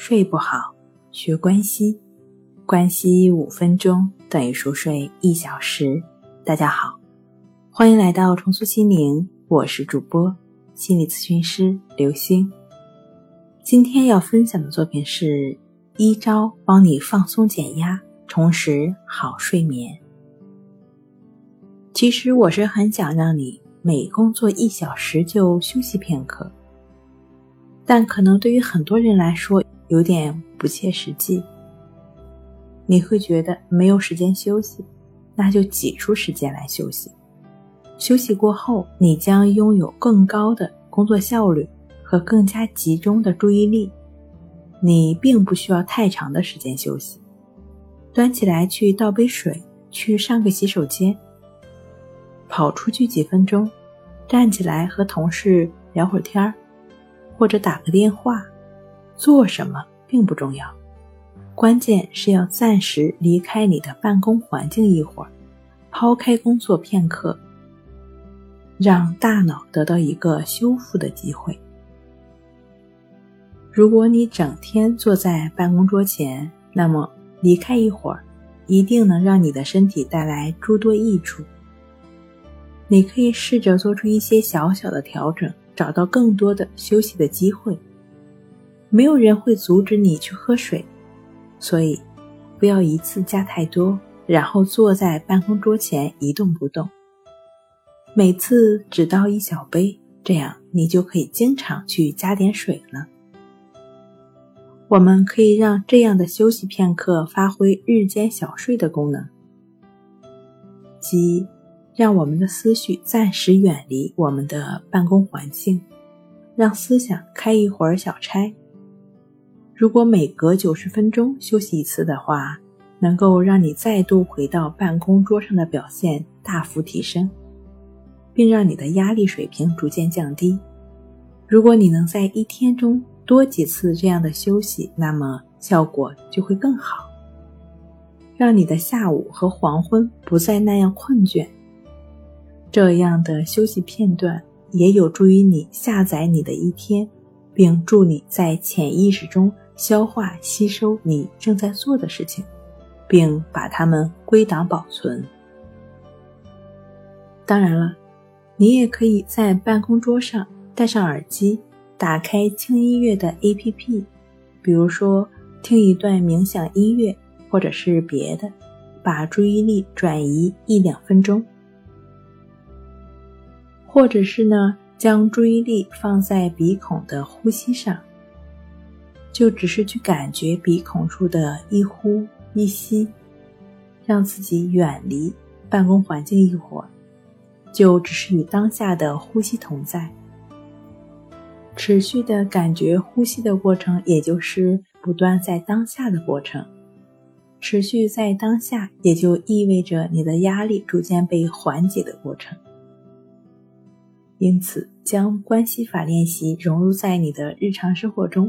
睡不好，学关西，关西五分钟等于熟睡一小时。大家好，欢迎来到重塑心灵，我是主播心理咨询师刘星。今天要分享的作品是一招帮你放松减压，重拾好睡眠。其实我是很想让你每工作一小时就休息片刻，但可能对于很多人来说有点不切实际。你会觉得没有时间休息，那就挤出时间来休息。休息过后，你将拥有更高的工作效率和更加集中的注意力。你并不需要太长的时间休息，端起来去倒杯水，去上个洗手间。跑出去几分钟，站起来和同事聊会儿天儿，或者打个电话，做什么并不重要，关键是要暂时离开你的办公环境一会儿，抛开工作片刻，让大脑得到一个修复的机会。如果你整天坐在办公桌前，那么离开一会儿，一定能让你的身体带来诸多益处。你可以试着做出一些小小的调整，找到更多的休息的机会。没有人会阻止你去喝水，所以不要一次加太多，然后坐在办公桌前一动不动。每次只倒一小杯，这样你就可以经常去加点水了。我们可以让这样的休息片刻发挥日间小睡的功能，即。让我们的思绪暂时远离我们的办公环境，让思想开一会儿小差。如果每隔九十分钟休息一次的话，能够让你再度回到办公桌上的表现大幅提升，并让你的压力水平逐渐降低。如果你能在一天中多几次这样的休息，那么效果就会更好，让你的下午和黄昏不再那样困倦。这样的休息片段也有助于你下载你的一天，并助你在潜意识中消化吸收你正在做的事情，并把它们归档保存。当然了，你也可以在办公桌上戴上耳机，打开轻音乐的 APP，比如说听一段冥想音乐，或者是别的，把注意力转移一两分钟。或者是呢，将注意力放在鼻孔的呼吸上，就只是去感觉鼻孔处的一呼一吸，让自己远离办公环境一会儿，就只是与当下的呼吸同在，持续的感觉呼吸的过程，也就是不断在当下的过程。持续在当下，也就意味着你的压力逐渐被缓解的过程。因此，将关系法练习融入在你的日常生活中，